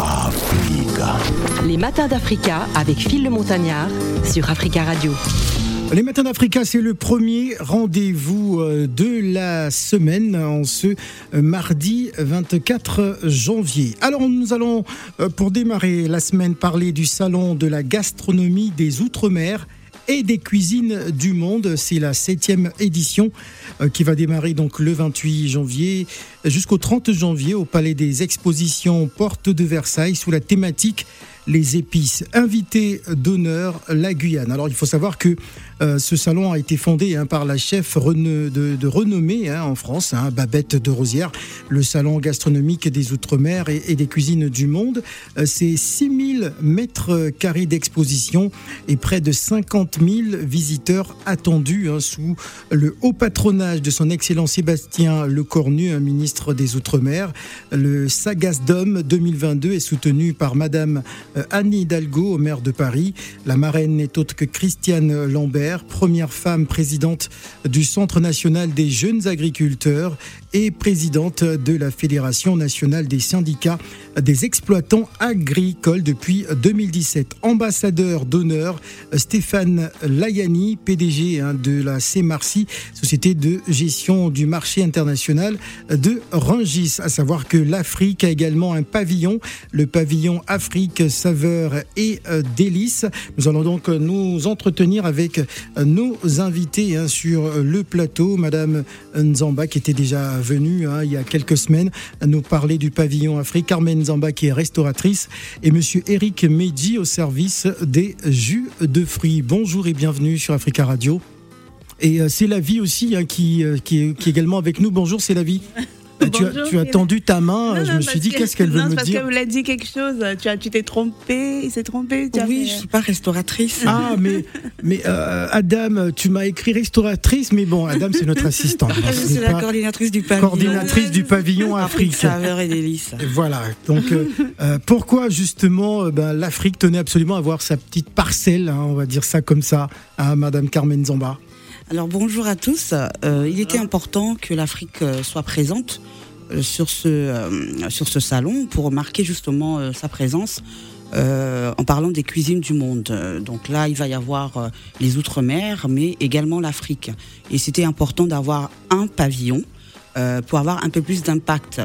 Africa. Les matins d'Africa avec Phil le Montagnard sur Africa Radio. Les matins d'Africa, c'est le premier rendez-vous euh, de la semaine en ce euh, mardi 24 janvier. Alors nous allons, euh, pour démarrer la semaine, parler du salon de la gastronomie des Outre-mer et des cuisines du monde. C'est la septième édition qui va démarrer donc le 28 janvier jusqu'au 30 janvier au Palais des Expositions Porte de Versailles sous la thématique les épices. Invité d'honneur, la Guyane. Alors il faut savoir que euh, ce salon a été fondé hein, par la chef de, renommée hein, en France, hein, Babette de Rosière, le salon gastronomique des Outre-mer et, des cuisines du monde. Euh, c'est 6000 mètres carrés d'exposition et près de 50 000 visiteurs attendus sous le haut patronage de son excellent Sébastien Lecornu, ministre des Outre-mer. Le Sagasdom 2022 est soutenu par Madame euh, Anne Hidalgo, maire de Paris. La marraine n'est autre que Christiane Lambert, première femme présidente du Centre national des jeunes agriculteurs et présidente de la Fédération nationale des syndicats des exploitants agricoles depuis 2017. Ambassadeur d'honneur, Stéphane Layani, PDG hein, de la CMARCI, société de gestion du marché international de Rungis. À savoir que l'Afrique a également un pavillon, le pavillon Afrique saveur et euh, délices. Nous allons donc nous entretenir avec nos invités hein, sur le plateau. Madame Nzamba qui était déjà venue hein, il y a quelques semaines nous parler du pavillon Afrique. Carmen Zamba qui est restauratrice et monsieur Eric Medji au service des jus de fruits. Bonjour et bienvenue sur Africa Radio. Et euh, c'est la vie aussi hein, euh, qui, est, également avec nous. Bonjour, c'est la vie. Tu, as, tu as, tendu ta main, je me suis dit qu'est-ce qu'elle veut me parce dire. Parce qu'elle vous dit quelque chose, tu, as, tu t'es trompé, il s'est trompé. Tu oui, je ne suis pas restauratrice. Ah, mais, mais euh, Adam, tu m'as écrit restauratrice, mais bon, Adam, c'est notre assistante. c'est la coordinatrice du pavillon. Coordinatrice du pavillon Afrique. Saveur et délices. Voilà, donc euh, euh, pourquoi justement ben, l'Afrique tenait absolument à avoir sa petite parcelle, hein, on va dire ça comme ça, à Madame Carmen Zamba alors bonjour à tous. Euh, il était important que l'Afrique euh, soit présente euh, sur ce sur ce salon pour marquer justement sa présence. en parlant des cuisines du monde. Donc là, il va y avoir les Outre-mer, mais également l'Afrique. Et c'était important d'avoir un pavillon pour avoir un peu plus d'impact.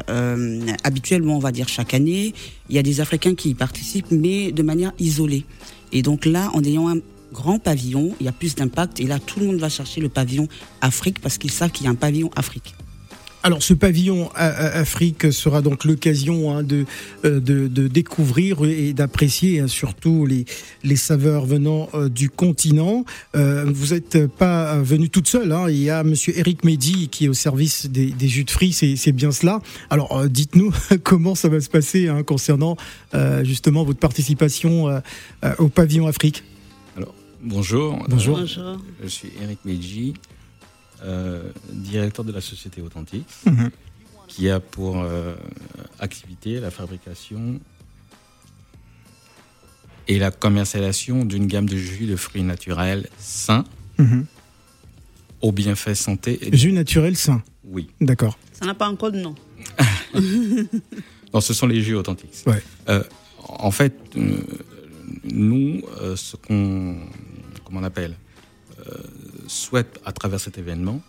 habituellement, on va dire chaque année, il y a des Africains qui y participent, mais de manière isolée. Et donc là, en ayant un, grand pavillon, il y a plus d'impact. Et là, tout le monde va chercher le pavillon Afrique parce qu'ils savent qu'il y a un pavillon Afrique. Alors ce pavillon Afrique sera donc l'occasion hein, euh, de, découvrir et d'apprécier hein, surtout les, saveurs venant euh, du continent. Euh, vous n'êtes pas venu toute seule, hein. il y a Monsieur Eric Mehdi qui est au service des, jus de fruits, c'est bien cela. Alors dites-nous comment ça va se passer concernant justement votre participation au pavillon Afrique. Bonjour. Bonjour. Je suis Eric Meiji, euh, directeur de la société Authentique, mhm. qui a pour euh, activité la fabrication et la commercialisation d'une gamme de jus de fruits naturels sains, mhm. au bienfait santé. Et... Jus naturel sain Oui. D'accord. Ça n'a pas encore de nom. non, ce sont les jus authentiques. Ouais. Euh, en fait, nous, ce qu'on on appelle, euh, souhaite à travers cet événement,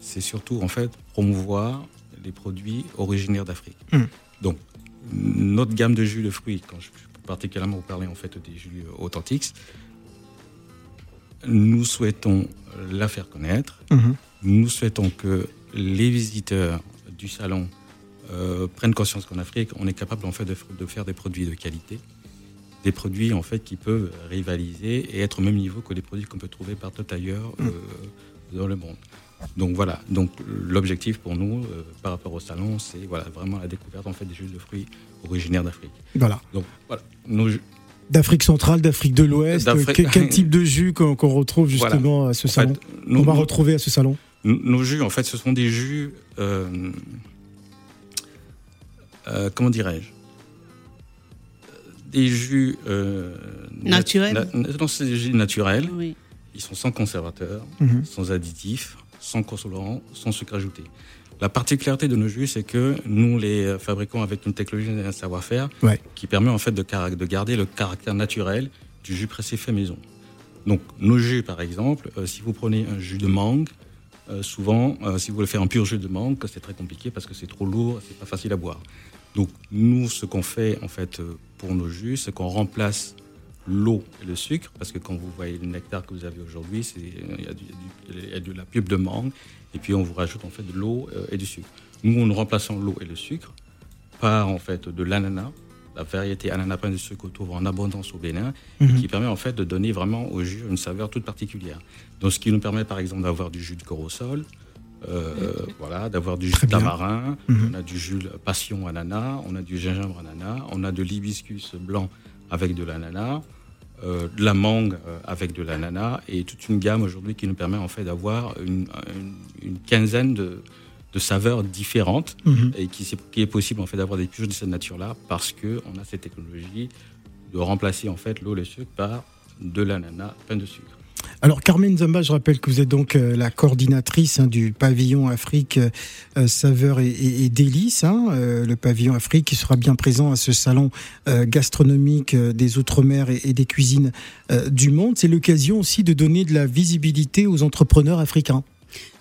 c'est surtout en fait promouvoir les produits originaires d'Afrique. Hmm. Donc, notre gamme de jus de fruits, quand je peux particulièrement vous parler en fait des jus authentiques, nous souhaitons la faire connaître. Hmm. Nous souhaitons que les visiteurs du salon euh, prennent conscience qu'en Afrique, on est capable en fait de faire des produits de qualité des produits en fait qui peuvent rivaliser et être au même niveau que les produits qu'on peut trouver partout ailleurs mm. euh, dans le monde. Donc voilà, donc l'objectif pour nous euh, par rapport au salon, c'est voilà vraiment la découverte en fait des jus de fruits originaires d'Afrique. Voilà. Donc voilà, d'Afrique centrale, d'Afrique de l'Ouest, quel, type de jus qu'on retrouve justement à ce salon On va retrouver à ce salon Nos jus, en fait, ce sont des jus, euh, comment dirais-je? Des jus euh, naturels. c'est des jus naturels. Oui. Ils sont sans conservateur, mhm. sans additifs, sans consolants, sans sucre ajouté. La particularité de nos jus, c'est que nous les fabriquons avec une technologie et un savoir-faire Ouais. qui permet en fait de garder le caractère naturel du jus pressé fait maison. Donc nos jus, par exemple, euh, si vous prenez un jus de mangue, euh, souvent, euh, si vous voulez faire un pur jus de mangue, c'est très compliqué parce que c'est trop lourd, c'est pas facile à boire. Donc nous, ce qu'on fait en fait euh, pour nos jus, c'est qu'on remplace l'eau et le sucre, parce que quand vous voyez le nectar que vous avez aujourd'hui, c'est il y, a du- il y a du- de la pulpe de mangue, et puis on vous rajoute en fait de l'eau euh, et du sucre. Nous, nous remplaçons l'eau et le sucre par en fait de l'ananas, la variété ananas de sucre qu'on trouve en abondance au Bénin, et qui permet en fait de donner vraiment au jus une saveur toute particulière. Donc, ce qui nous permet par exemple d'avoir du jus de corosol, euh, voilà, d'avoir du jus tamarin, Mhm. on a du jus passion ananas, on a du gingembre ananas, on a de l'hibiscus blanc avec de l'ananas, euh, de la mangue euh, avec de l'ananas et toute une gamme aujourd'hui qui nous permet en fait d'avoir une, une- une quinzaine de, de saveurs différentes Mhm. et qui, est possible en fait d'avoir des purges de cette nature-là parce que on a cette technologie de remplacer en fait l'eau et le sucre par de l'ananas plein de sucre. Alors Carmen Zamba, je rappelle que vous êtes donc euh, la coordinatrice hein, du pavillon Afrique euh, Saveurs et, et, Délices, hein, euh, le pavillon Afrique qui sera bien présent à ce salon euh, gastronomique des Outre-mer et, des cuisines du monde. C'est l'occasion aussi de donner de la visibilité aux entrepreneurs africains.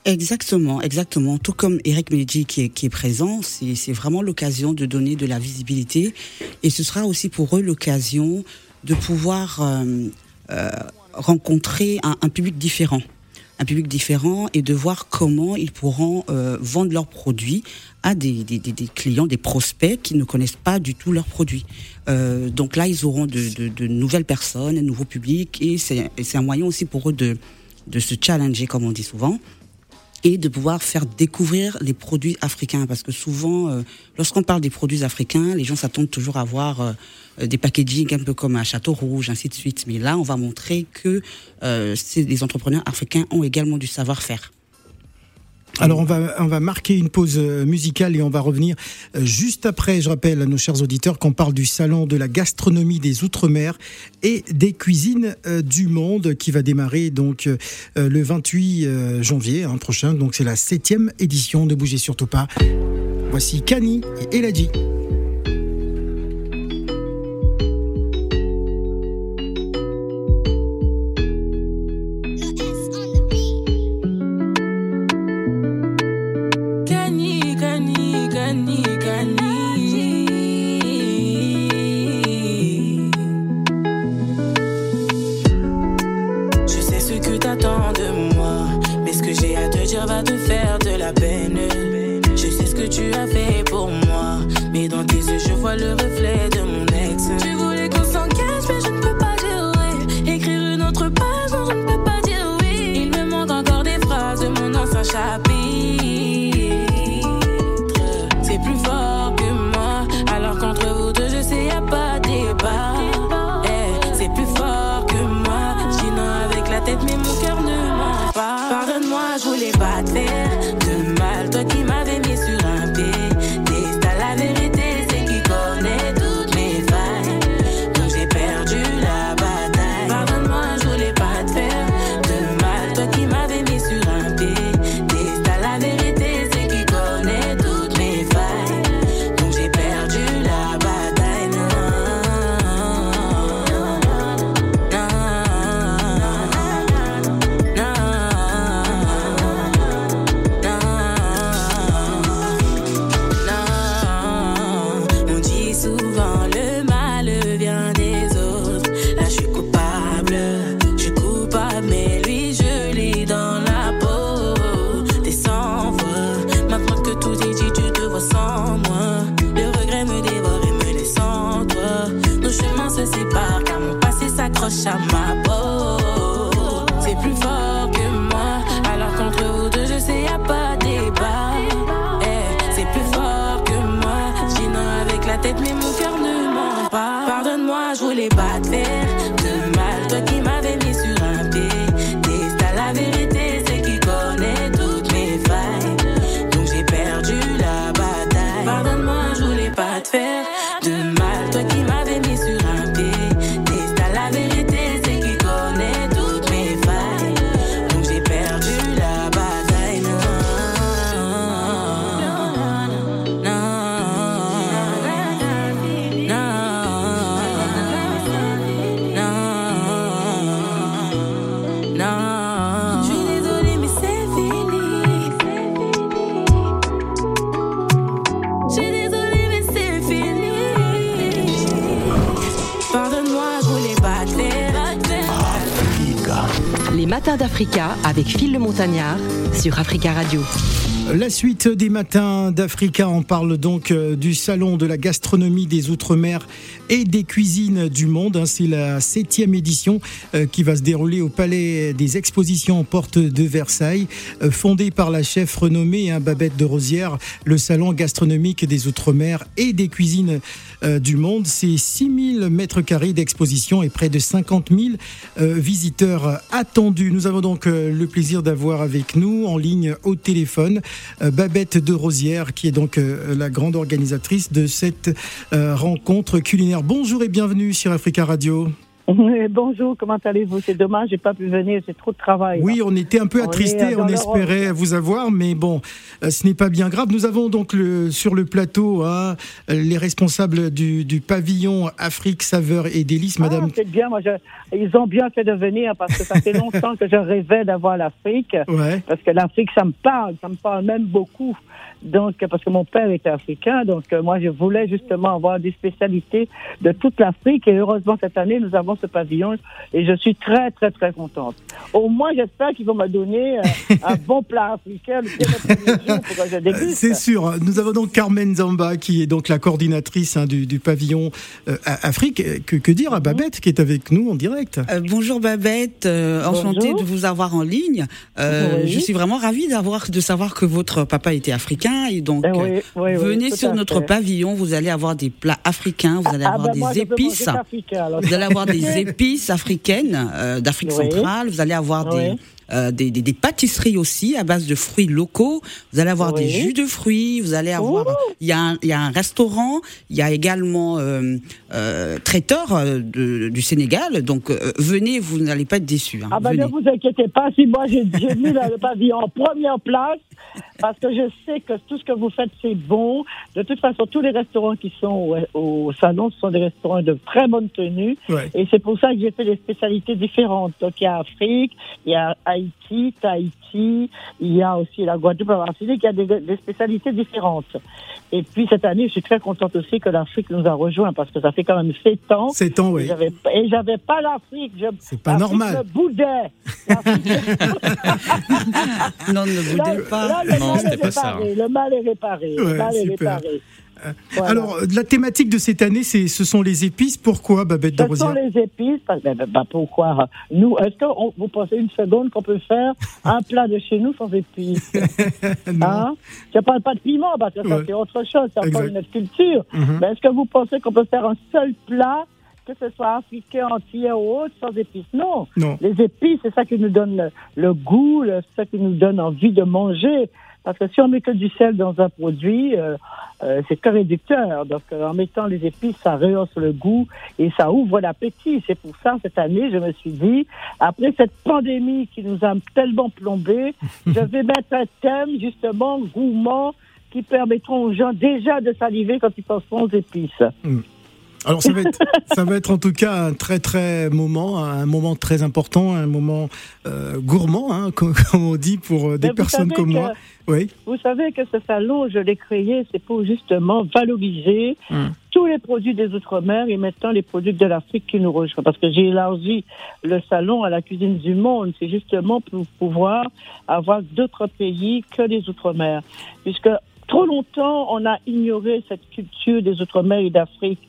Exactement, exactement. Tout comme Eric Medji qui est, présent, c'est vraiment l'occasion de donner de la visibilité et ce sera aussi pour eux l'occasion de pouvoir rencontrer un, public différent, un public différent et de voir comment ils pourront euh, vendre leurs produits à des, clients, des prospects qui ne connaissent pas du tout leurs produits. Euh, donc là, ils auront de, nouvelles personnes, un nouveau public et c'est un moyen aussi pour eux de se challenger, comme on dit souvent et de pouvoir faire découvrir les produits africains. Parce que souvent euh, lorsqu'on parle des produits africains les gens s'attendent toujours à voir euh, des packaging un peu comme à Château Rouge ainsi de suite. Mais là on va montrer que euh, les entrepreneurs africains ont également du savoir-faire Alors on va, on va marquer une pause euh, musicale et on va revenir euh, juste après. Je rappelle à nos chers auditeurs qu'on parle du salon de la gastronomie des Outre-mer et des cuisines euh, du monde qui va démarrer donc le 28 euh, janvier hein, prochain. Donc c'est la septième édition. Ne bougez surtout pas. Voici Kani et Eladji. Fait pour moi, mais dans tes yeux je vois le reflet de mon ex. Tu voulais qu'on s'engage, mais je ne peux pas dire oui. Écrire une autre page, non, je ne peux pas dire oui. Il me manque encore des phrases de mon ancien chapitre. shot my matins d'Africa avec Phil le Montagnard sur Africa Radio. La suite des matins d'Africa, on parle donc euh, du salon de la gastronomie des Outre-mer et des cuisines du monde. hein. C'est la septième édition euh, qui va se dérouler au Palais des Expositions en Porte de Versailles, euh, fondé par la chef renommée hein, Babette de Rosière. Le salon gastronomique des Outre-mer et des cuisines euh, du monde, c'est 6000 mètres carrés d'exposition et près de 50 000 euh, visiteurs attendus. Nous avons donc le plaisir d'avoir avec nous en ligne au téléphone Babette de Rosière, qui est donc la grande organisatrice de cette rencontre culinaire. Bonjour et bienvenue sur Africa Radio. Oui, bonjour, comment allez-vous? C'est dommage, j'ai pas pu venir, c'est trop de travail. Oui, on était un peu On attristés, on espérait vous avoir, mais bon, euh, ce n'est pas bien grave. Nous avons donc le, sur le plateau hein, les responsables du, du pavillon Afrique Saveur et Délices, Madame. Ah, c'est bien, moi, je- ils ont bien fait de venir parce que ça fait longtemps que je rêvais d'avoir l'Afrique. Ouais. Parce que l'Afrique, ça me parle, ça me parle même beaucoup. Donc, parce que mon père était africain, donc euh, moi, je voulais justement avoir des spécialités de toute l'Afrique. Et heureusement, cette année, nous avons ce pavillon et je suis très, très, très contente. Au moins, j'espère qu'ils vont me donner euh, un bon plat africain le premier jour pour que je Euh, déguste. C'est sûr. Nous avons donc Carmen Zamba, qui est donc la coordinatrice hein, du, du pavillon euh, Afrique. Que, que dire à Babette, qui est avec nous en direct? Euh, bonjour Babette, euh, enchantée Bonjour. de vous avoir en ligne. Euh, Oui. Je suis vraiment ravie d'avoir de savoir que votre papa était africain et donc Eh oui, euh, oui, venez sur notre pavillon, vous allez avoir des plats africains, vous allez Ah, avoir ben, des épices. Vous allez avoir des épices africaines euh, d'Afrique centrale. Vous allez avoir des, euh, des, des, des pâtisseries aussi à base de fruits locaux. Vous allez avoir Oui. des jus de fruits. Vous allez avoir. Il y, a un, il y a un restaurant. Il y a également euh, euh, traiteur de- du Sénégal. Donc venez, vous n'allez pas être déçus. hein. Ah ben venez. ne vous inquiétez pas, si moi j'ai j'ai mis le pavillon en première place, parce que je sais que tout ce que vous faites c'est bon. De toute façon, tous les restaurants qui sont au, au salon, ce sont des restaurants de très bonne tenue. Ouais. Et c'est pour ça que j'ai fait des spécialités différentes. Donc il y a Afrique, il y a Haïti, Tahiti, il y a aussi la Guadeloupe, la Martinique, il y a des, des spécialités différentes. Et puis cette année, je suis très contente aussi que l'Afrique nous a rejoints, parce que ça fait quand même sept ans. C'est temps, Et oui. j'avais pas- Et j'avais pas l'Afrique. je- C'est pas normal. boudait. L'Afrique- Non, ne vous Là, là, le Non, mal c'était est pas ça, réparé. Le mal est réparé. Ouais, le mal est super. réparé. Voilà. Alors, euh, la thématique de cette année, c'est ce sont les épices. Pourquoi, Babette de ce sont les épices. parce- ben, ben, ben, pourquoi? Nous, est-ce que on- vous pensez une seconde qu'on peut faire un plat de chez nous sans épices? Non. hein? Je parle pas de piment parce que ça c'est autre chose, c'est encore une autre culture. Mais est-ce que vous pensez qu'on peut faire un seul plat, que ce soit africain entier ou autre, sans épices Non. Non. Les épices, c'est ça qui nous donne le, goût, c'est ça qui nous donne envie de manger. Parce que si on met que du sel dans un produit, euh, euh, c'est que réducteur. Donc, euh, en mettant les épices, ça rehausse le goût et ça ouvre l'appétit. C'est pour ça, cette année, je me suis dit, après cette pandémie qui nous a tellement plombé, je vais mettre un thème, justement, gourmand, qui permettront aux gens déjà de saliver quand ils penseront aux épices. Alors ça va, être, ça va être en tout cas un très très moment, un moment très important, un moment euh, gourmand, hein, comme, comme on dit pour euh, des Mais personnes comme que- moi. Oui. Vous savez que ce salon, je l'ai créé, c'est pour justement valoriser Hum. tous les produits des Outre-mer et maintenant les produits de l'Afrique qui nous rejoignent. Parce que j'ai élargi le salon à la cuisine du monde. C'est justement pour pouvoir avoir d'autres pays que les Outre-mer. Puisque trop longtemps, on a ignoré cette culture des Outre-mer et d'Afrique.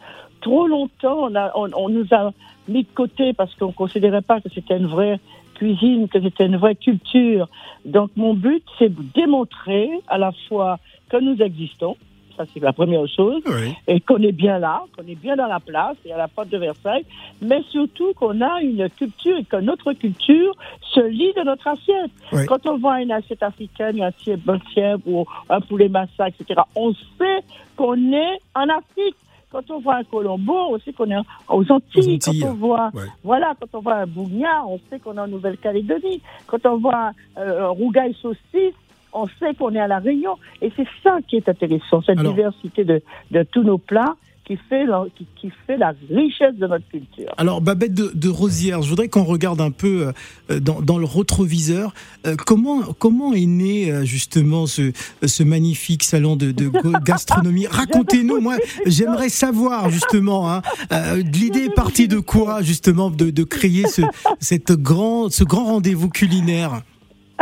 Trop longtemps, on, a, on, on nous a mis de côté parce qu'on ne considérait pas que c'était une vraie cuisine, que c'était une vraie culture. Donc mon but, c'est de démontrer à la fois que nous existons, ça c'est la première chose, Oui. et qu'on est bien là, qu'on est bien dans la place et à la porte de Versailles, mais surtout qu'on a une culture et que notre culture se lie de notre assiette. Oui. Quand on voit une assiette africaine, un tiède, un tiède ou un poulet massa, etc., on sait qu'on est en Afrique. Quand on voit un colombo, on sait qu'on est aux Antilles. Aux Antilles, Quand on voit, ouais. voilà, quand on voit un bougnat, on sait qu'on est en Nouvelle-Calédonie. Quand on voit euh, un rougail saucisse, on sait qu'on est à la Réunion. Et c'est ça qui est intéressant, cette Alors- diversité de, de tous nos plats qui fait, la, qui, qui fait la richesse de notre culture. Alors, Babette de, de Rosière, je voudrais qu'on regarde un peu euh, dans, dans le rétroviseur. Euh, comment, comment est né euh, justement ce, ce magnifique salon de, gastronomie? Racontez-nous, moi, j'aimerais savoir justement, hein, euh, l'idée est partie de quoi justement de, de créer ce, cette grand, ce grand rendez-vous culinaire?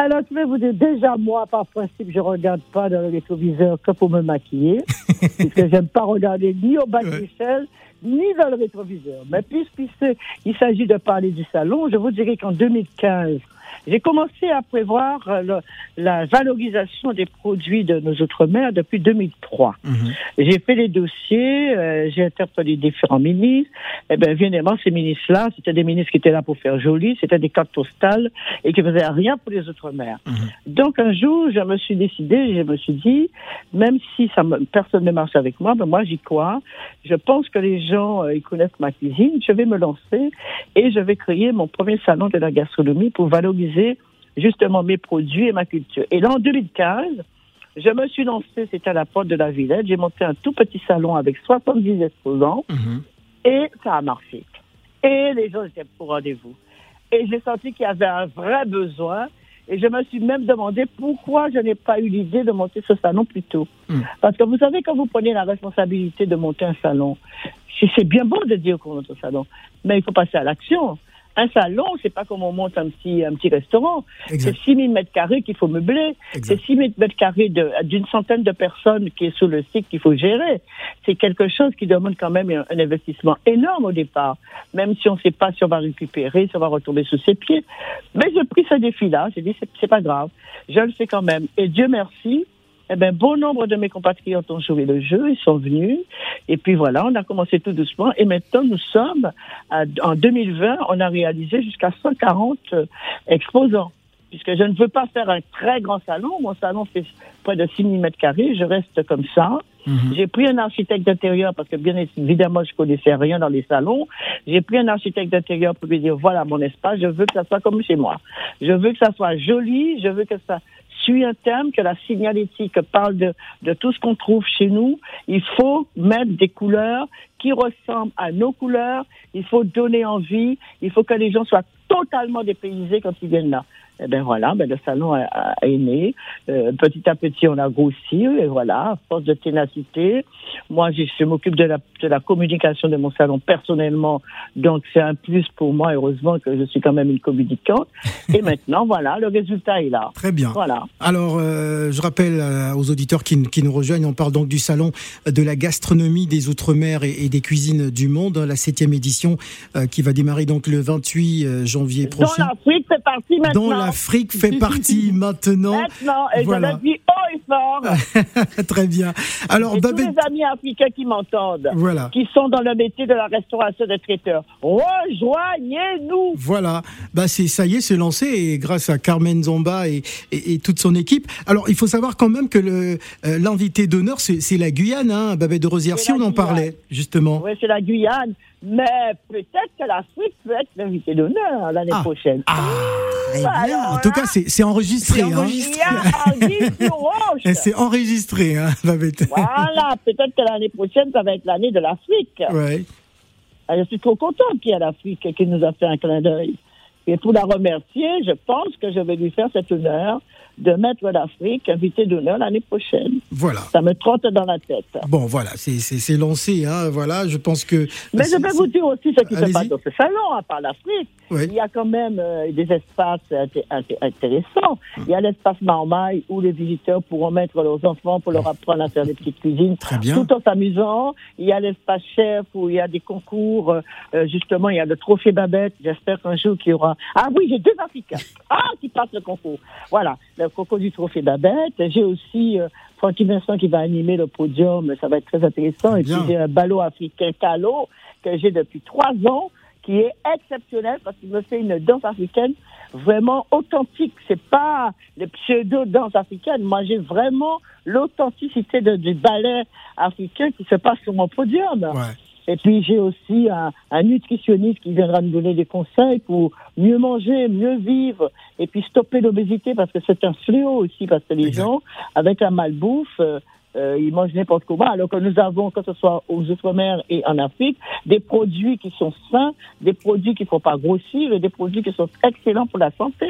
Alors, je vais vous dire, déjà, moi, par principe, je regarde pas dans le rétroviseur que pour me maquiller, puisque j'aime pas regarder ni au bas de l'échelle, ni dans le rétroviseur. Mais puisqu'il il s'agit de parler du salon, je vous dirais qu'en 2015, j'ai commencé à prévoir euh, le- la valorisation des produits de nos Outre-mer depuis 2003. Mhm. J'ai fait les dossiers, euh, j'ai interpellé différents ministres. Eh bien, évidemment, ces ministres-là, c'était des ministres qui étaient là pour faire joli, c'était des cartes postales et qui faisaient rien pour les Outre-mer. Donc, un jour, je me suis décidé, je me suis dit, même si ça me- personne ne marche avec moi, ben moi, j'y crois. Je pense que les gens, euh, ils connaissent ma cuisine. Je vais me lancer et je vais créer mon premier salon de la gastronomie pour valoriser justement mes produits et ma culture. Et là, en 2015, je me suis lancée, c'était à la porte de la Villette. J'ai monté un tout petit salon avec 70 exposants Mhm. et ça a marché. Et les gens étaient pour rendez-vous. Et j'ai senti qu'il y avait un vrai besoin. Et je me suis même demandé pourquoi je n'ai pas eu l'idée de monter ce salon plus tôt. Mm. Parce que vous savez, quand vous prenez la responsabilité de monter un salon, c'est c'est bien beau de dire qu'on monte un salon, mais il faut passer à l'action. Un salon, c'est pas comme on monte un petit, un petit restaurant. C'est 6 000 mètres carrés qu'il faut meubler. C'est 6 000 mètres carrés d'une centaine de personnes qui est sur le site qu'il faut gérer. C'est quelque chose qui demande quand même un, un investissement énorme au départ, même si on ne sait pas si on va récupérer, si on va retomber sous ses pieds. Mais j'ai pris ce défi-là. J'ai dit, c'est pas grave. Je le fais quand même. Et Dieu merci. Eh ben, bon nombre de mes compatriotes ont joué le jeu, ils sont venus. Et puis voilà, on a commencé tout doucement. Et maintenant, nous sommes, à- en 2020, on a réalisé jusqu'à 140 euh, exposants. Puisque je ne veux pas faire un très grand salon. Mon salon fait près de 6 000 mètres carrés. Je reste comme ça. Mhm. J'ai pris un architecte d'intérieur parce que bien évidemment, je connaissais rien dans les salons. J'ai pris un architecte d'intérieur pour lui dire, voilà mon espace, je veux que ça soit comme chez moi. Je veux que ça soit joli, je veux que ça un thème, que la signalétique parle de tout ce qu'on trouve chez nous. Il faut mettre des couleurs qui ressemblent à nos couleurs. Il faut donner envie. Il faut que les gens soient totalement dépaysés quand ils viennent là. Eh ben voilà, ben le salon a, a- est né. Euh, petit à petit, on a grossi, et voilà, à force de ténacité. Moi, je, je m'occupe de la, de la communication de mon salon personnellement, donc c'est un plus pour moi, heureusement que je suis quand même une communicante. Et maintenant, voilà, le résultat est là. Très bien. Voilà. Alors, euh, je rappelle euh, aux auditeurs qui, qui nous rejoignent, on parle donc du salon de la gastronomie des Outre-mer et, et des cuisines du monde, hein, la septième édition euh, qui va démarrer donc le 28 euh, janvier Dont prochain. l'Afrique fait partie maintenant. Dont l'Afrique fait partie maintenant. Maintenant, et Voilà. je le dis haut et fort. Très bien. Alors, et tous Babette, les amis africains qui m'entendent, voilà. qui sont dans le métier de la restauration des traiteurs, rejoignez-nous. Voilà, bah c'est ça y est, c'est lancé et grâce à Carmen Zomba et, et- et toute son équipe. Alors il faut savoir quand même que le euh, l'invité d'honneur c'est c'est la Guyane, hein, Babette de Rosière. Si on en Guyane. parlait justement. Oui, c'est la Guyane. Mais peut-être que l'Afrique peut être l'invité d'honneur l'année Ah. prochaine. Ah, Très bien. Alors en tout cas c'est c'est enregistré. C'est hein. enregistré. Il y a Anguille sur roche. Et C'est enregistré, hein, Babette. Voilà, peut-être que l'année prochaine, ça va être l'année de l'Afrique. Ouais. Ah, Je suis trop contente qu'il y ait l'Afrique qui nous a fait un clin d'œil. Et pour la remercier, je pense que je vais lui faire cet honneur de mettre l'Afrique invité d'honneur l'année prochaine. Voilà. Ça me trotte dans la tête. Bon, voilà, c'est c'est c'est lancé, hein. Voilà, je pense que. Mais je vais vous dire aussi ce qui se passe dans ce salon, à part l'Afrique. Il y a quand même euh, des espaces inté- inté- intéressants. Il y a l'espace Marmaille où les visiteurs pourront mettre leurs enfants pour leur apprendre à faire des petites cuisines Très bien. tout en s'amusant. Il y a l'espace chef où il y a des concours. euh, euh, justement, il y a le trophée Babette. J'espère qu'un jour qu'il y aura. Ah oui, j'ai deux Africains. Ah, qui passent le concours. Voilà, le concours du trophée Babette. J'ai aussi euh, Francky Vincent qui va animer le podium. Ça va être très intéressant. Et puis j'ai un ballot africain Calo que j'ai depuis trois ans qui est exceptionnel parce qu'il me fait une danse africaine vraiment authentique. C'est pas les pseudo danse africaine. Moi, j'ai vraiment l'authenticité du ballet africain qui se passe sur mon podium. Ouais. Et puis j'ai aussi un, un nutritionniste qui viendra nous donner des conseils pour mieux manger, mieux vivre, et puis stopper l'obésité parce que c'est un fléau aussi parce que les Exact. gens avec la malbouffe, euh, euh, ils mangent n'importe comment, alors que nous avons, que ce soit aux Outre-mer et en Afrique, des produits qui sont sains, des produits qui ne font pas grossir et des produits qui sont excellents pour la santé.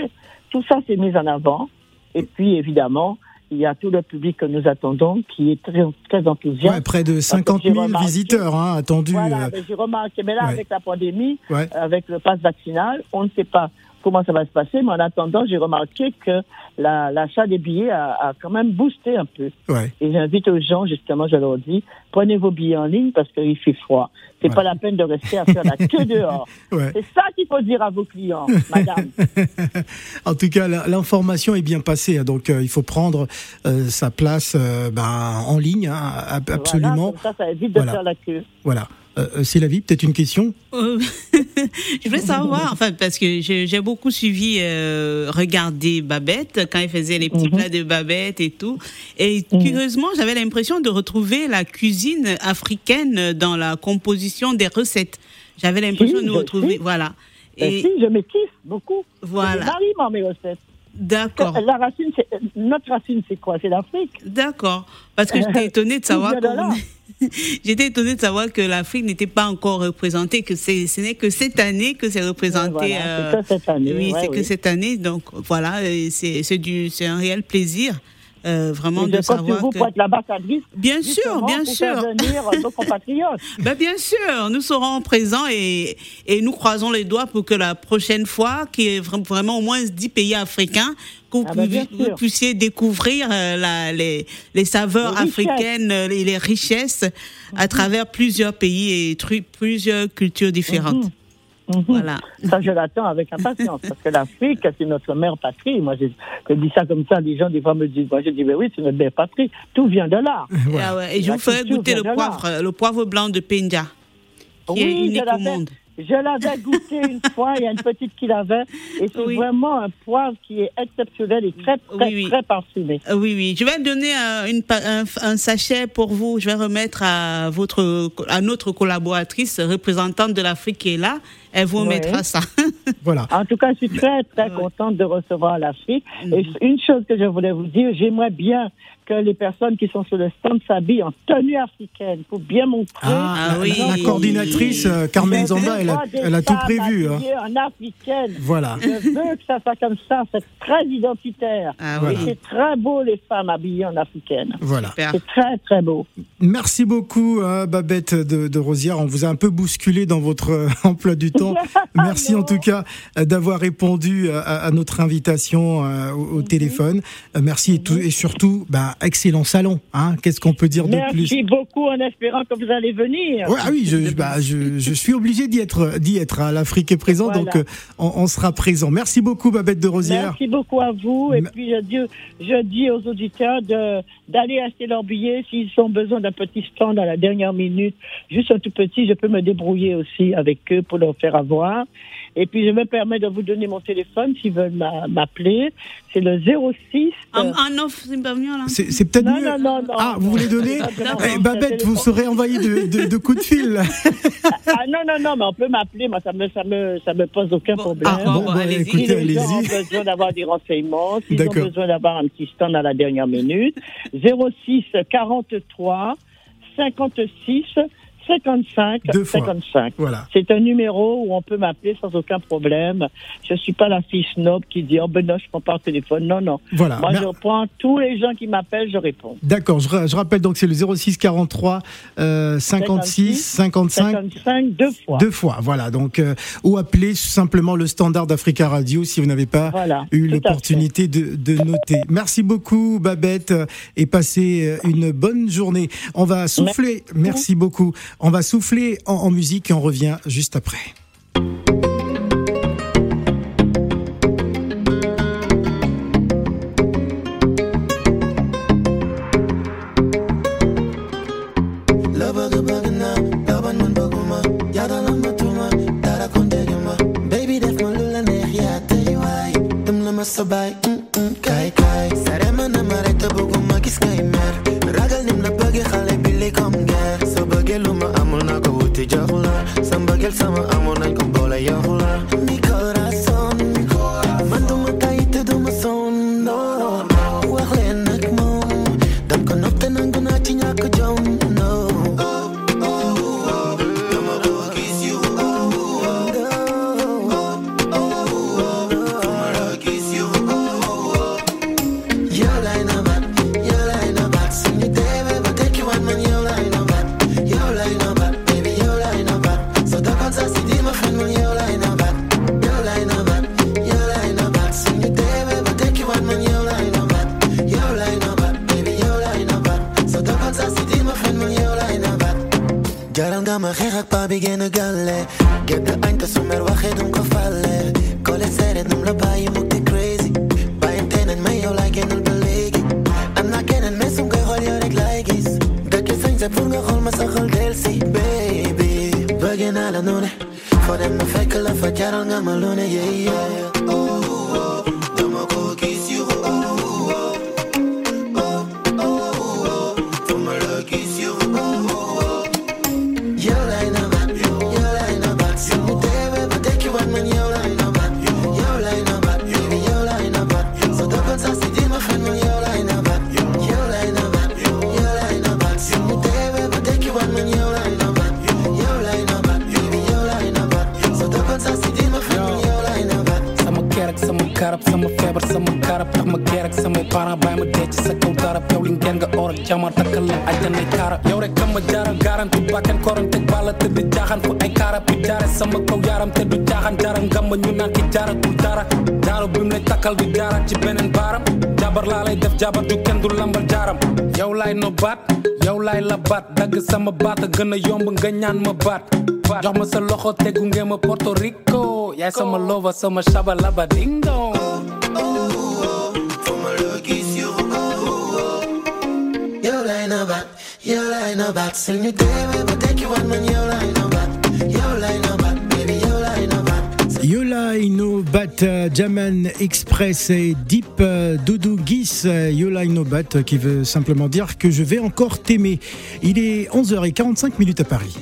Tout ça, c'est mis en avant. Et puis, évidemment, il y a tout le public que nous attendons qui est très, très enthousiaste. Ouais, près de 50 j'ai 000 remarqué- visiteurs hein, attendus. Voilà, euh, j'ai remarqué, mais là, ouais. avec la pandémie, Ouais. avec le pass vaccinal, on ne sait pas comment ça va se passer, mais en attendant, j'ai remarqué que la- l'achat des billets a, a quand même boosté un peu. ouais. Et j'invite aux gens, justement, je leur dis, prenez vos billets en ligne parce qu'il fait froid. C'est Ouais. pas la peine de rester à faire la queue dehors. Ouais. C'est ça qu'il faut dire à vos clients, madame. En tout cas, l'information est bien passée, hein, donc euh, il faut prendre euh, sa place euh, ben, en ligne, hein, ab- absolument. Voilà, comme ça, ça évite de Voilà. faire la queue. Voilà. Euh, c'est la vie, peut-être une question je voulais savoir, enfin, parce que j'ai beaucoup suivi, euh, regardé Babette quand il faisait les petits Mhm. plats de Babette et tout. Et Mhm. curieusement, j'avais l'impression de retrouver la cuisine africaine dans la composition des recettes. J'avais l'impression Si, de retrouver, voilà. Ben Et si, je me kiffe beaucoup. Voilà. Je marie moi, mes recettes. D'accord, La racine, c'est- notre racine, c'est quoi? C'est l'Afrique. d'accord. Parce que j'étais étonnée de savoir J'étais étonnée de savoir que l'Afrique n'était pas encore représentée, que c'est, ce n'est que cette année que c'est représenté. Voilà, euh, c'est que cette année. Oui, ouais, c'est que cette année. Donc voilà, et c'est c'est du c'est un réel plaisir euh, vraiment de sur savoir vous que pour être l'ambassadrice. bien sûr, bien pour sûr. faire venir nos compatriotes. Ben bien sûr, nous serons présents et, et nous croisons les doigts pour que la prochaine fois, qu'il y ait vra- vraiment au moins 10 pays africains, que vous, Ah ben, puissiez- vous sûr. puissiez découvrir euh, la- les, les saveurs Les africaines euh, et les richesses à travers plusieurs pays et plusieurs cultures différentes. Mhm. Mhm. Voilà. Ça, je l'attends avec impatience, parce que l'Afrique, c'est notre mère patrie. Moi, je, je dis ça comme ça, des gens, des fois, me disent, moi, je dis, mais oui, c'est notre mère patrie. Tout vient de là. Voilà. Ah ouais, et je vous ferai goûter le poivre, le poivre blanc de Penja, qui est Oui, je unique au l'avais, monde. je l'avais goûté une fois, il y a une petite qui l'avait, et c'est Oui. vraiment un poivre qui est exceptionnel et très, très, Oui, oui. très parfumé. Euh, Oui, oui. Je vais donner euh, une, un, un sachet pour vous. Je vais remettre à votre, à notre collaboratrice représentante de l'Afrique qui est là. Elle vous Ouais. mettra ça. Voilà. En tout cas, je suis très, très contente de recevoir l'Afrique. Et une chose que je voulais vous dire, j'aimerais bien que les personnes qui sont sur le stand s'habillent en tenue africaine pour bien montrer. Ah, Ah la- oui. la, la coordinatrice euh, Carmen Zamba, elle a, elle tout prévu. hein. en africaine. Voilà. Je veux que ça soit comme ça. C'est très identitaire. Ah Voilà. Et c'est très beau, les femmes habillées en africaine. Voilà. C'est très, très beau. Merci beaucoup, hein, Babette de, de Rosière. On vous a un peu bousculé dans votre euh, emploi du temps. Merci en tout cas euh, d'avoir répondu à, à notre invitation euh, au, Mhm. au téléphone. Euh, Merci et, tout, et surtout, bah, excellent salon. Hein, Qu'est-ce qu'on peut dire de plus? Merci beaucoup en espérant que vous allez venir. Ouais, ah oui, je, bah, je, je suis obligé d'y être, d'y être. hein. L'Afrique est présente, Voilà. donc euh, on, on sera présent. Merci beaucoup, Babette de Rosière. Merci beaucoup à vous. Et puis, je dis, je dis aux auditeurs de, d'aller acheter leurs billets s'ils ont besoin d'un petit stand à la dernière minute. Juste un tout petit, je peux me débrouiller aussi avec eux pour leur faire avoir. Et puis, je me permets de vous donner mon téléphone s'ils veulent m'a- m'appeler. C'est le 06. En, euh, en offre, c'est pas mieux, là. C'est peut-être non, mieux. non, non, non. ah, vous voulez donner Eh, Babette, vous serez envoyé de, de, de coups de fil. Ah non, non, non, mais on peut m'appeler. Moi, ça me, ça me, ça me pose aucun Bon, problème. ah, bon, bon, allez-y. Si écoutez, les gens ont besoin d'avoir des renseignements, s'ils ont besoin d'avoir un petit stand à la dernière minute, 06 43 56 55 Deux fois. 55. Voilà. C'est un numéro où on peut m'appeler sans aucun problème. Je suis pas la fille snob qui dit oh ben non je prends pas le téléphone. Non non. Voilà. Moi Mer- je prends tous les gens qui m'appellent, je réponds. D'accord, je, ra- je rappelle donc c'est le 06 43 euh, 56 55 55 deux fois. deux fois. Voilà, donc euh, ou appelez simplement le standard d'Africa Radio si vous n'avez pas Voilà. eu l'opportunité de, de noter. Merci beaucoup Babette et passez euh, une bonne journée. On va souffler, merci beaucoup. On va souffler en, musique et on revient juste après. Summer. I'm on ngamba ñu naan ki jaaratul dara jaaro bi mu lay takkal du jaaraat ci beneen jabar laa lay def jabar ju kenn du lambal jaaram yow laay no baat yow laay la sama baat a gën a yomb nga ñaan ma baat jox ma sa loxo tegu ngeen ma Porto Rico. Yaay sama lova sama shaba laba ding dong yo line up, sing you debe, but take you one man, yo line up, yo line Yola Inobat, euh, Jaman Express et Deep euh, Doudou Gis, euh, Yola Inobat, euh, qui veut simplement dire que je vais encore t'aimer. Il est 11h45 minutes à Paris.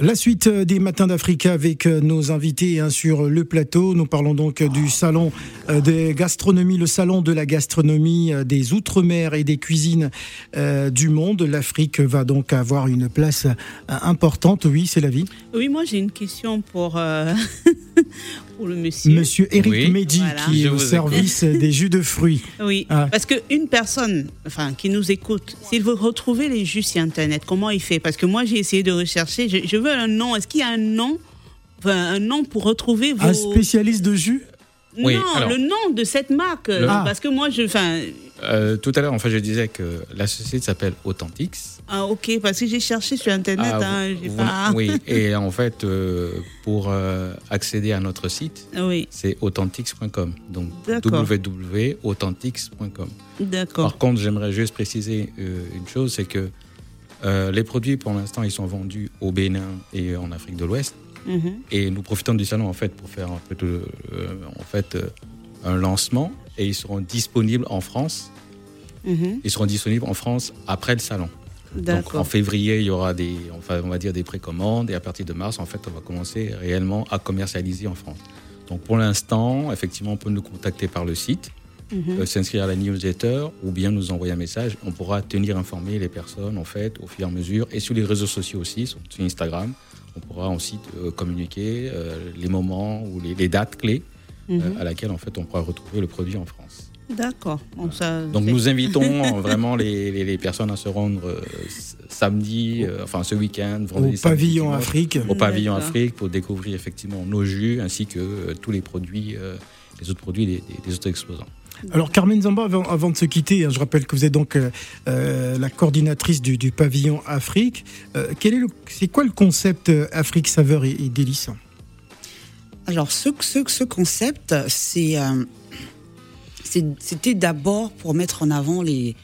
La suite euh, des Matins d'Africa avec euh, nos invités hein, sur le plateau. Nous parlons donc euh, du salon euh, des gastronomies, le salon de la gastronomie euh, des Outre-mer et des cuisines euh, du monde. L'Afrique va donc avoir une place importante. Oui, c'est la vie. Oui, moi j'ai une question pour, euh, pour le monsieur. Monsieur Eric Oui. Mehdi, Voilà. qui est au service des jus de fruits. Oui, Ah. parce qu'une personne enfin, qui nous écoute, s'il veut retrouver les jus sur Internet, comment il fait? Parce que moi j'ai essayé de rechercher, je, je veux un nom. Est-ce qu'il y a un nom enfin, un nom pour retrouver vos... Un spécialiste de jus? Oui, non, alors- le nom de cette marque. Ah. Parce que moi, je. Enfin, Euh, tout à l'heure, en fait, je disais que la société s'appelle Authentix. ah, ok, parce que j'ai cherché sur Internet. Ah, hein, vous- pas... Oui, et en fait, euh, pour euh, accéder à notre site, Ah Oui, c'est authentix.com. Donc www.authentix.com. d'accord. Par contre, j'aimerais juste préciser euh, une chose, c'est que euh, les produits, pour l'instant, ils sont vendus au Bénin et en Afrique de l'Ouest. Mhm. Et nous profitons du salon en fait pour faire un peu de, euh, en fait euh, un lancement et ils seront disponibles en France. Mhm. Ils seront disponibles en France après le salon. Donc en février, il y aura des, enfin, on va dire des précommandes et à partir de mars, en fait, on va commencer réellement à commercialiser en France. Donc pour l'instant, effectivement, on peut nous contacter par le site, Mhm. euh, s'inscrire à la newsletter ou bien nous envoyer un message. On pourra tenir informé les personnes en fait au fur et à mesure et sur les réseaux sociaux aussi, sur Instagram. On pourra aussi euh, communiquer euh, les moments ou les, les dates clés euh, Mhm. à laquelle en fait on pourra retrouver le produit en France. D'accord. Bon, Donc nous invitons vraiment les, les- les personnes à se rendre euh, samedi, euh, enfin ce week-end, Au vendredi, samedi, pavillon dimanche, Afrique. au pavillon. Afrique pour découvrir effectivement nos jus ainsi que euh, tous les produits, euh, les autres produits des, des- des autres exposants. Alors Carmen Zamba, avant, avant de se quitter, hein, je rappelle que vous êtes donc euh, euh, la coordinatrice du, du pavillon Afrique. Euh, quel est le, c'est quoi le concept Afrique saveur et, et délice Alors, ce, ce, ce concept, c'est, euh, c'était d'abord pour mettre en avant les,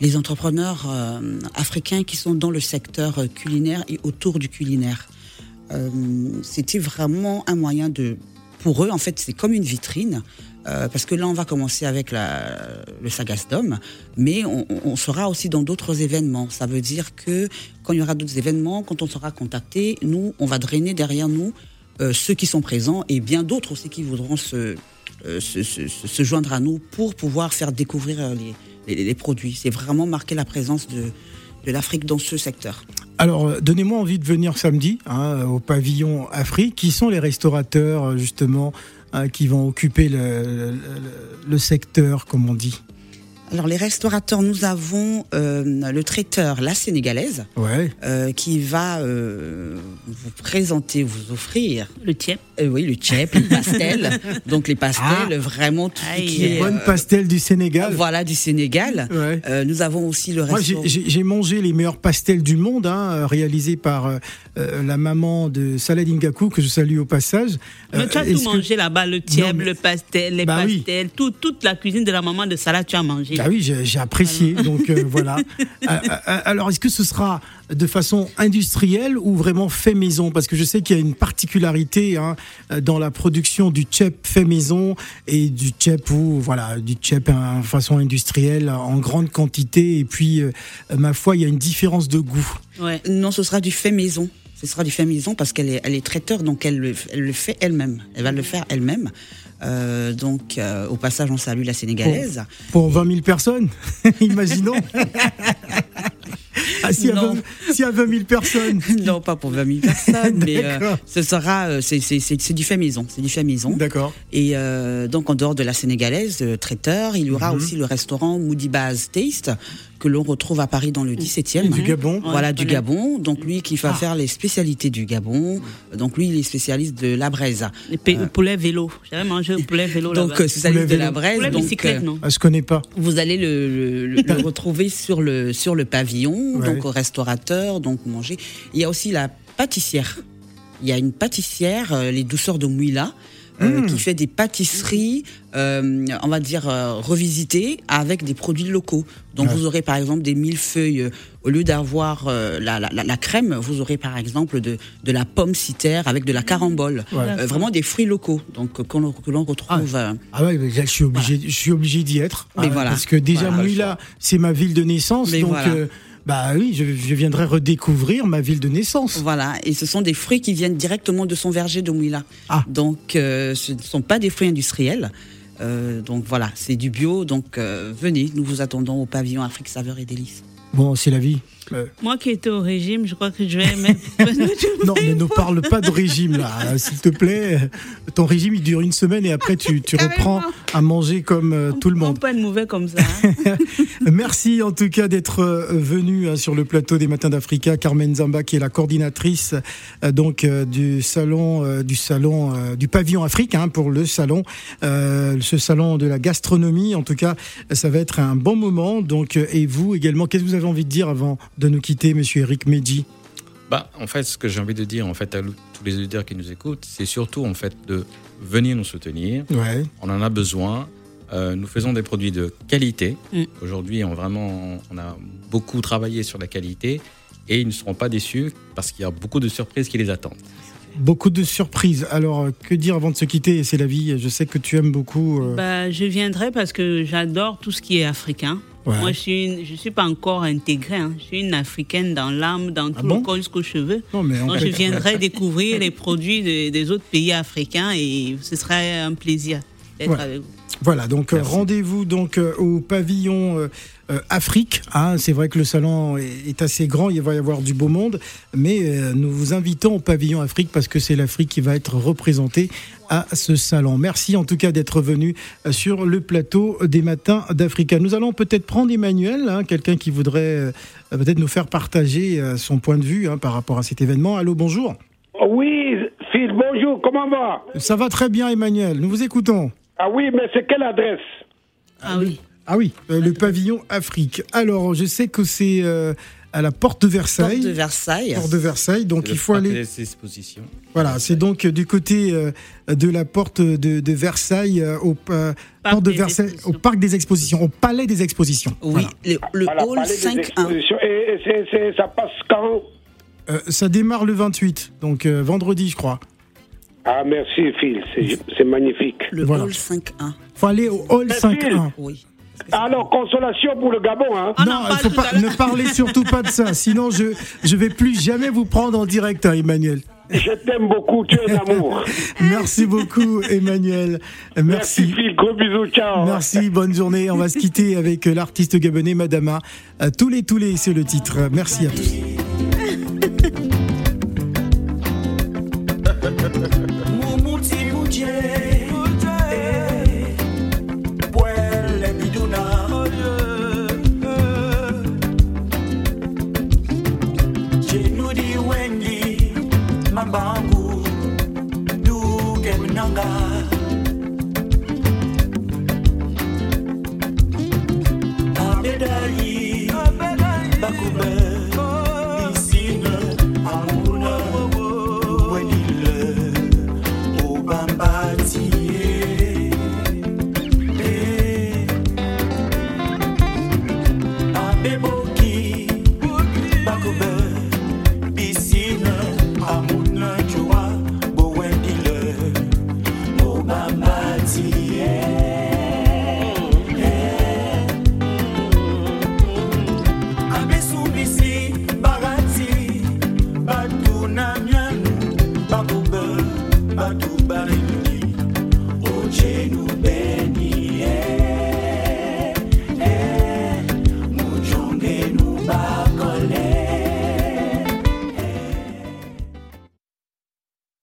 les entrepreneurs africains qui sont dans le secteur culinaire et autour du culinaire. C'était vraiment un moyen de, pour eux, en fait, c'est comme une vitrine. Euh, parce que là, on va commencer avec le Sagasdom, mais on, sera aussi dans d'autres événements. Ça veut dire que quand il y aura d'autres événements, quand on sera contacté, nous, on va drainer derrière nous euh, ceux qui sont présents et bien d'autres aussi qui voudront se, euh, se, joindre à nous pour pouvoir faire découvrir les, produits. C'est vraiment marquer la présence de, l'Afrique dans ce secteur. Alors donnez-moi envie de venir samedi hein, au pavillon Afrique. Qui sont les restaurateurs justement qui vont occuper le secteur, comme on dit Alors les restaurateurs, nous avons euh, le traiteur La Sénégalaise Ouais. euh, qui va euh, vous présenter, vous offrir, Le tiep. euh, oui, le tchèp, les pastels. Donc les pastels, Ah. vraiment tout ce Aïe. qui Les est bonnes euh, pastels du Sénégal. voilà du Sénégal. Ouais. Euh, nous avons aussi le Moi, j'ai- restaurant. j'ai j'ai mangé les meilleurs pastels du monde, hein, réalisés par la maman de Salad Ngakou, que je salue au passage. Mais tu as tout que- mangé là-bas, le tiep, mais- le pastel, les Bah oui. pastels, tout, toute la cuisine de la maman de Salah, tu as mangé. Ah oui, j'ai apprécié. Donc euh, voilà. Alors, est-ce que ce sera de façon industrielle ou vraiment fait maison? Parce que je sais qu'il y a une particularité hein, dans la production du tchèp fait maison et du tchèp ou voilà du tchèp en façon industrielle en grande quantité. Et puis, euh, ma foi, il y a une différence de goût. Ouais. Non, ce sera du fait maison. Ce sera du fait maison parce qu'elle est, elle est traiteur, donc elle le, elle le fait elle-même. Elle va le faire elle-même. Euh, donc, euh, au passage, on salue la sénégalaise. Pour 20 000 personnes, imaginons. ah, s'il y, a Non. 20 s'il y a 20 000 personnes. non, pas pour 20 000 personnes, mais euh, ce sera, euh, c'est du fait maison. C'est du fait maison. D'accord. Et euh, donc, en dehors de la sénégalaise, euh, traiteur, il y aura Mhm. aussi le restaurant Moody Baz Taste que l'on retrouve à Paris dans le 17e. Du Gabon. Voilà, Ouais, du. Gabon. Donc, lui qui va Ah. faire les spécialités du Gabon. Donc, lui, il est spécialiste de la braise. Le pa- le poulet vélo. J'avais mangé le poulet vélo Donc, euh, spécialiste de la braise. poulet donc, bicyclette, euh, non Ah, je connais pas. vous allez le, le- le- le retrouver sur le, sur le pavillon, Ouais. donc au restaurateur, donc manger. Il y a aussi la pâtissière. Il y a une pâtissière, euh, les douceurs de Mouila, euh, qui fait des pâtisseries, euh, on va dire, euh, revisitées avec des produits locaux. Donc Ouais. vous aurez par exemple des millefeuilles, euh, au lieu d'avoir euh, la, la, la- crème, vous aurez par exemple de, de la pomme citère avec de la carambole. Ouais. Euh, vraiment des fruits locaux, donc que l'on que l'on retrouve. euh, Ah ouais, je suis obligé, je suis obligé d'y être. Mais Ah, voilà. Parce que déjà, Voilà. Mouila, c'est ma ville de naissance. Mais donc, voilà. Bah oui, je, je viendrai redécouvrir ma ville de naissance. Voilà, et ce sont des fruits qui viennent directement de son verger de Mouila. Ah. Donc, euh, ce ne sont pas des fruits industriels. Euh, donc voilà, c'est du bio. Donc euh, venez, nous vous attendons au pavillon Afrique Saveur et Délices. Bon, c'est la vie. Euh, Moi qui étais au régime, je crois que je vais mettre. non, ne nous parle pas de régime là, s'il te plaît. Ton régime, il dure une semaine et après, tu, tu reprends à manger comme euh, tout le On monde. pas de mauvais comme ça. hein. Merci en tout cas d'être euh, venu hein, sur le plateau des Matins d'Africa. Carmen Zamba, qui est la coordinatrice euh, donc du salon, du salon, du pavillon Afrique hein, pour le salon, ce salon de la gastronomie. En tout cas, ça va être un bon moment. Donc, et vous également, qu'est-ce que vous avez envie de dire avant de nous quitter, Monsieur Eric Medji Bah, en fait, ce que j'ai envie de dire en fait à tous les auditeurs qui nous écoutent, c'est surtout en fait de venir nous soutenir. Ouais. On en a besoin. Euh, nous faisons des produits de qualité. Mm. Aujourd'hui, on vraiment, on a beaucoup travaillé sur la qualité et ils ne seront pas déçus parce qu'il y a beaucoup de surprises qui les attendent. Beaucoup de surprises. Alors, euh, que dire avant de se quitter? C'est la vie. Je sais que tu aimes beaucoup. euh, bah, je viendrai parce que j'adore tout ce qui est africain. Ouais. Moi, je suis, une- je suis pas encore intégrée. hein. Je suis une africaine dans l'âme, dans tout Ah bon? le corps jusqu'aux cheveux. Non, mais on Donc, je viendrai découvrir les produits de- des autres pays africains et ce serait un plaisir d'être Ouais. avec vous. Voilà, donc euh, rendez-vous donc euh, au pavillon euh, Afrique. hein. c'est vrai que le salon est, est assez grand, il va y avoir du beau monde, mais nous vous invitons au pavillon Afrique parce que c'est l'Afrique qui va être représentée à ce salon. Merci en tout cas d'être venu euh, sur le plateau des matins d'Africa. Nous allons peut-être prendre Emmanuel, hein, quelqu'un qui voudrait euh, peut-être nous faire partager euh, son point de vue hein, par rapport à cet événement. Allô, bonjour. Oui, Phil, bonjour, comment va? Ça va très bien, Emmanuel. Nous vous écoutons. Ah oui, mais c'est quelle adresse? Ah oui. Ah oui, euh, le pavillon Afrique. Alors, je sais que c'est euh, à la porte de Versailles. Porte de Versailles. Porte de Versailles, donc il faut parc aller. des expositions. Voilà, c'est donc euh, du côté euh, de la porte de, de Versailles euh, au, euh, Parc porte de des Versailles, au Expositions. parc des expositions, au palais des expositions. Oui, Voilà. le, le hall Palais des 5-1. Expositions. Et, et c'est- c'est- ça passe quand? Euh, ça démarre le 28, donc euh, vendredi, je crois. Ah, merci, Phil, c'est magnifique. Le Voilà. hall 5-1. faut aller au hall Mais 5.1. Oui. Alors, consolation pour le Gabon, hein On non, faut pas, ne parlez surtout pas de ça, sinon je je vais plus jamais vous prendre en direct, hein, Emmanuel. Je t'aime beaucoup, tu es un amour. Merci beaucoup, Emmanuel. Merci, Merci. Phil, gros bisous, ciao. Merci, bonne journée. On va se quitter avec euh, l'artiste gabonais Madama. Tous les, tous les, c'est le titre. Merci à tous.